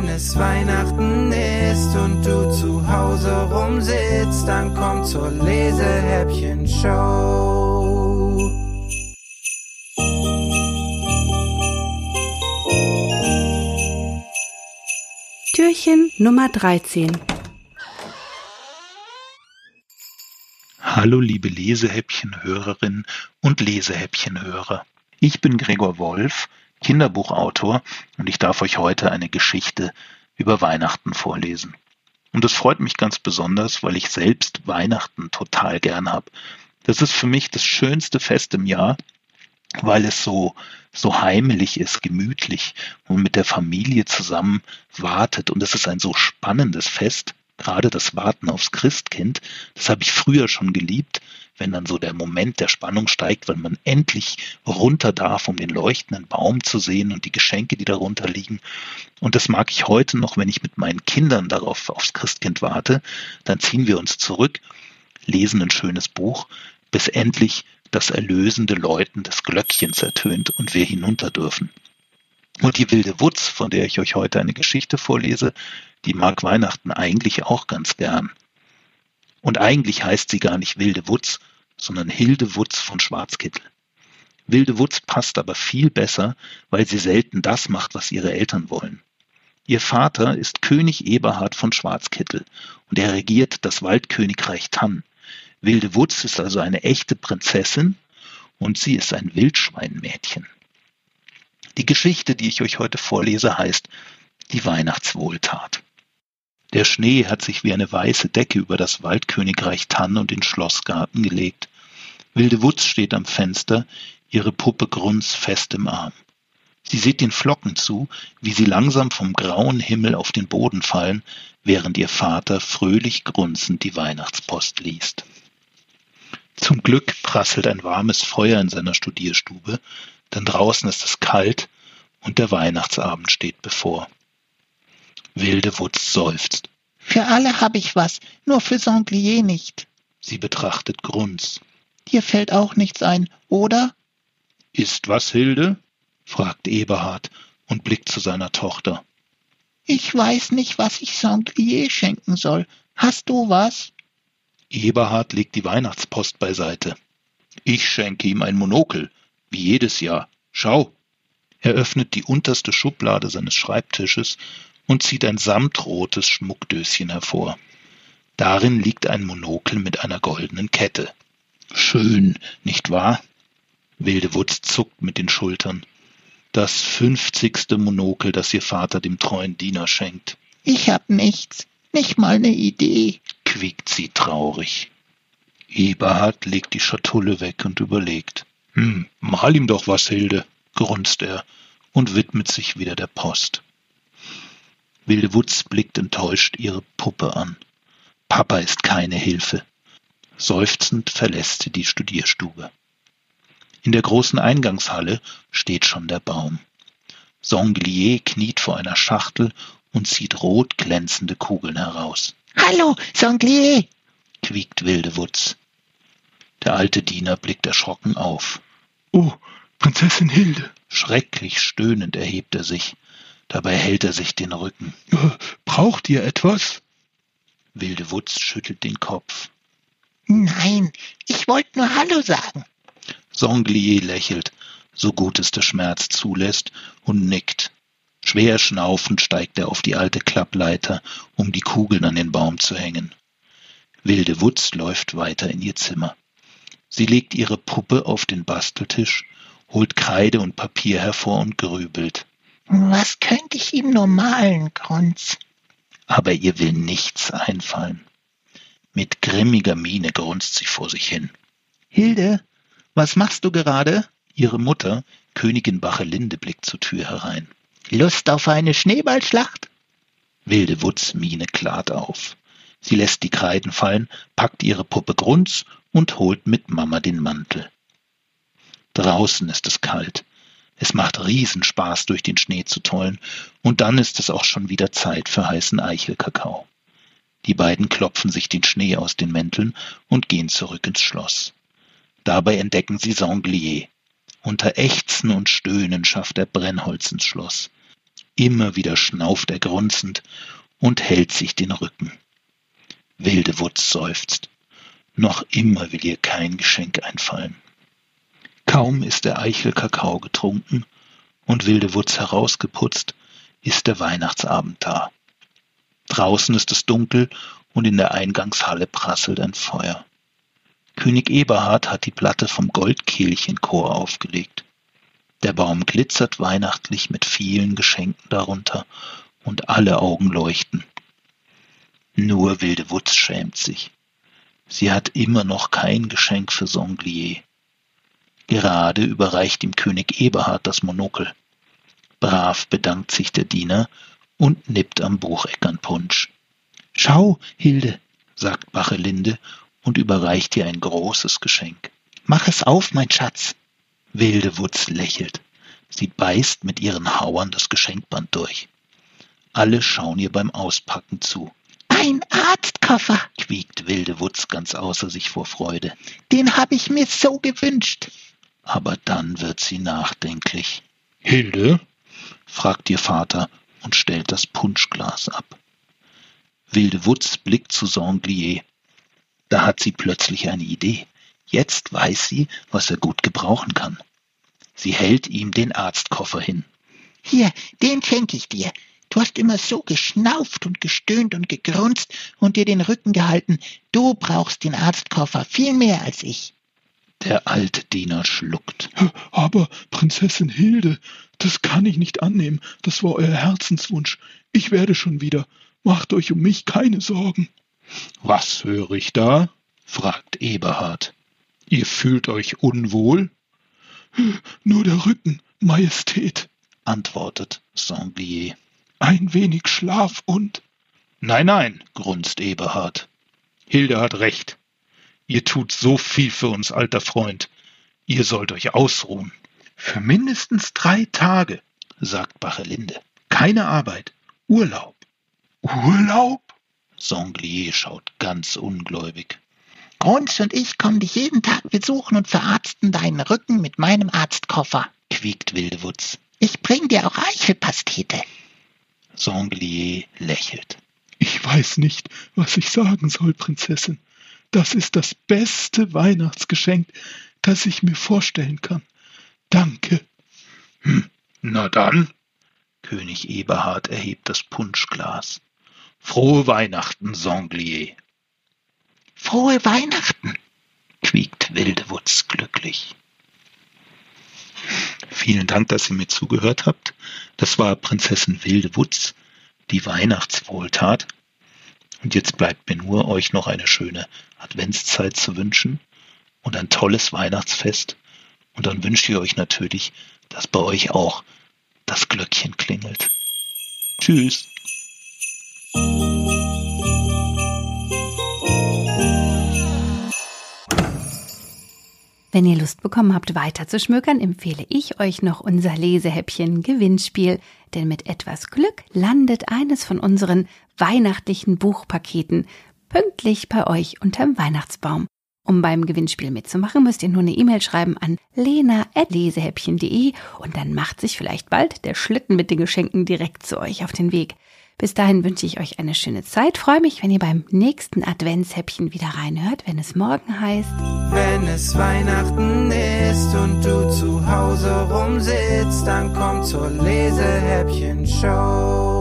wenn es Weihnachten ist und du zu Hause rumsitzt, dann komm zur Lesehäppchen-Show. Türchen Nummer 13 Hallo liebe Lesehäppchenhörerinnen und Lesehäppchenhörer. Ich bin Gregor Wolf, Kinderbuchautor und ich darf euch heute eine Geschichte über Weihnachten vorlesen. Und das freut mich ganz besonders, weil ich selbst Weihnachten total gern habe. Das ist für mich das schönste Fest im Jahr, weil es so, so heimelig ist, gemütlich und mit der Familie zusammen wartet. Und es ist ein so spannendes Fest, gerade das Warten aufs Christkind, das habe ich früher schon geliebt, wenn dann so der Moment der Spannung steigt, wenn man endlich runter darf, um den leuchtenden Baum zu sehen und die Geschenke, die darunter liegen. Und das mag ich heute noch, wenn ich mit meinen Kindern darauf aufs Christkind warte. Dann ziehen wir uns zurück, lesen ein schönes Buch, bis endlich das erlösende Läuten des Glöckchens ertönt und wir hinunter dürfen. Und die wilde Wutz, von der ich euch heute eine Geschichte vorlese, die mag Weihnachten eigentlich auch ganz gern. Und eigentlich heißt sie gar nicht wilde Wutz, sondern Hilde Wutz von Schwarzkittel. Wilde Wutz passt aber viel besser, weil sie selten das macht, was ihre Eltern wollen. Ihr Vater ist König Eberhard von Schwarzkittel und er regiert das Waldkönigreich Tann. Wilde Wutz ist also eine echte Prinzessin und sie ist ein Wildschweinmädchen. Die Geschichte, die ich euch heute vorlese, heißt Die Weihnachtswohltat. Der Schnee hat sich wie eine weiße Decke über das Waldkönigreich Tann und den Schlossgarten gelegt. Wilde Wutz steht am Fenster, ihre Puppe Grunz fest im Arm. Sie sieht den Flocken zu, wie sie langsam vom grauen Himmel auf den Boden fallen, während ihr Vater fröhlich grunzend die Weihnachtspost liest. Zum Glück prasselt ein warmes Feuer in seiner Studierstube, denn draußen ist es kalt und der Weihnachtsabend steht bevor. Wilde Wutz seufzt. Für alle habe ich was, nur für Sanglier nicht. Sie betrachtet Grunz. Dir fällt auch nichts ein, oder? Ist was, Hilde? fragt Eberhard und blickt zu seiner Tochter. Ich weiß nicht, was ich Sanglier schenken soll. Hast du was? Eberhard legt die Weihnachtspost beiseite. Ich schenke ihm ein Monokel, wie jedes Jahr. Schau. Er öffnet die unterste Schublade seines Schreibtisches und zieht ein samtrotes Schmuckdöschen hervor. Darin liegt ein Monokel mit einer goldenen Kette. Schön, nicht wahr? Wilde Wutz zuckt mit den Schultern. Das fünfzigste Monokel, das ihr Vater dem treuen Diener schenkt. Ich hab nichts, nicht mal ne Idee, quiekt sie traurig. Eberhard legt die Schatulle weg und überlegt. Hm, mal ihm doch was, Hilde, grunzt er und widmet sich wieder der Post. Wilde Wutz blickt enttäuscht ihre Puppe an. Papa ist keine Hilfe. Seufzend verlässt sie die Studierstube. In der großen Eingangshalle steht schon der Baum. Sanglier kniet vor einer Schachtel und zieht rot glänzende Kugeln heraus. Hallo, Sanglier! quiekt Wilde Wutz. Der alte Diener blickt erschrocken auf. Oh, Prinzessin Hilde! Schrecklich stöhnend erhebt er sich. Dabei hält er sich den Rücken. Äh, braucht ihr etwas? Wilde Wutz schüttelt den Kopf. Nein, ich wollte nur Hallo sagen. Sanglier lächelt, so gut es der Schmerz zulässt, und nickt. Schwer schnaufend steigt er auf die alte Klappleiter, um die Kugeln an den Baum zu hängen. Wilde Wutz läuft weiter in ihr Zimmer. Sie legt ihre Puppe auf den Basteltisch, holt Kreide und Papier hervor und grübelt. Was könnte ich ihm nur malen, Grunz? Aber ihr will nichts einfallen. Mit grimmiger Miene grunzt sie vor sich hin. Hilde, was machst du gerade? Ihre Mutter, Königin Bachelinde, blickt zur Tür herein. Lust auf eine Schneeballschlacht? Wilde Wutz Miene klart auf. Sie lässt die Kreiden fallen, packt ihre Puppe Grunz und holt mit Mama den Mantel. Draußen ist es kalt. Es macht Riesenspaß, durch den Schnee zu tollen, und dann ist es auch schon wieder Zeit für heißen Eichelkakao. Die beiden klopfen sich den Schnee aus den Mänteln und gehen zurück ins Schloss. Dabei entdecken sie Sanglier. Unter Ächzen und Stöhnen schafft er Brennholz ins Schloss. Immer wieder schnauft er grunzend und hält sich den Rücken. Wilde Wutz seufzt. Noch immer will ihr kein Geschenk einfallen. Kaum ist der Eichelkakao getrunken und Wilde Wutz herausgeputzt, ist der Weihnachtsabend da. Draußen ist es dunkel und in der Eingangshalle prasselt ein Feuer. König Eberhard hat die Platte vom Goldkehlchenchor aufgelegt. Der Baum glitzert weihnachtlich mit vielen Geschenken darunter und alle Augen leuchten. Nur Wilde Wutz schämt sich. Sie hat immer noch kein Geschenk für Sanglier. Gerade überreicht ihm König Eberhard das Monokel. Brav bedankt sich der Diener und nippt am Bucheckernpunsch. Schau, Hilde, sagt Bachelinde und überreicht ihr ein großes Geschenk. Mach es auf, mein Schatz. Wilde Wutz lächelt. Sie beißt mit ihren Hauern das Geschenkband durch. Alle schauen ihr beim Auspacken zu. Ein Arztkoffer, quiekt Wilde Wutz ganz außer sich vor Freude. Den habe ich mir so gewünscht. Aber dann wird sie nachdenklich. Hilde? fragt ihr Vater und stellt das Punschglas ab. Wilde Wutz blickt zu Sanglier. Da hat sie plötzlich eine Idee. Jetzt weiß sie, was er gut gebrauchen kann. Sie hält ihm den Arztkoffer hin. Hier, den schenke ich dir. Du hast immer so geschnauft und gestöhnt und gegrunzt und dir den Rücken gehalten. Du brauchst den Arztkoffer viel mehr als ich. Der alte Diener schluckt. Aber, Prinzessin Hilde, das kann ich nicht annehmen. Das war euer Herzenswunsch. Ich werde schon wieder. Macht euch um mich keine Sorgen. Was höre ich da? fragt Eberhard. Ihr fühlt euch unwohl? Nur der Rücken, Majestät, antwortet Sanglier. Ein wenig Schlaf und. Nein, nein, grunzt Eberhard. Hilde hat recht. Ihr tut so viel für uns, alter Freund. Ihr sollt euch ausruhen. Für mindestens drei Tage, sagt Bachelinde. Keine Arbeit. Urlaub. Urlaub? Sanglier schaut ganz ungläubig. Grunz und ich kommen dich jeden Tag besuchen und verarzten deinen Rücken mit meinem Arztkoffer, quiekt Wildewutz. Ich bring dir auch Eichelpastete. Sanglier lächelt. Ich weiß nicht, was ich sagen soll, Prinzessin. Das ist das beste Weihnachtsgeschenk, das ich mir vorstellen kann. Danke. Hm, na dann. König Eberhard erhebt das Punschglas. Frohe Weihnachten, Sanglier. Frohe Weihnachten, quiekt Wildewutz glücklich. Vielen Dank, dass ihr mir zugehört habt. Das war Prinzessin Wildewutz, die Weihnachtswohltat. Und jetzt bleibt mir nur, euch noch eine schöne Adventszeit zu wünschen und ein tolles Weihnachtsfest. Und dann wünscht ihr euch natürlich, dass bei euch auch das Glöckchen klingelt. Tschüss. Wenn ihr Lust bekommen habt, weiter zu schmökern, empfehle ich euch noch unser Lesehäppchen Gewinnspiel, denn mit etwas Glück landet eines von unseren weihnachtlichen Buchpaketen pünktlich bei euch unterm Weihnachtsbaum. Um beim Gewinnspiel mitzumachen, müsst ihr nur eine E-Mail schreiben an lena.lesehäppchen.de und dann macht sich vielleicht bald der Schlitten mit den Geschenken direkt zu euch auf den Weg. Bis dahin wünsche ich euch eine schöne Zeit. Freue mich, wenn ihr beim nächsten Adventshäppchen wieder reinhört, wenn es morgen heißt. Wenn es Weihnachten ist und du zu Hause rumsitzt, dann komm zur Lesehäppchen-Show.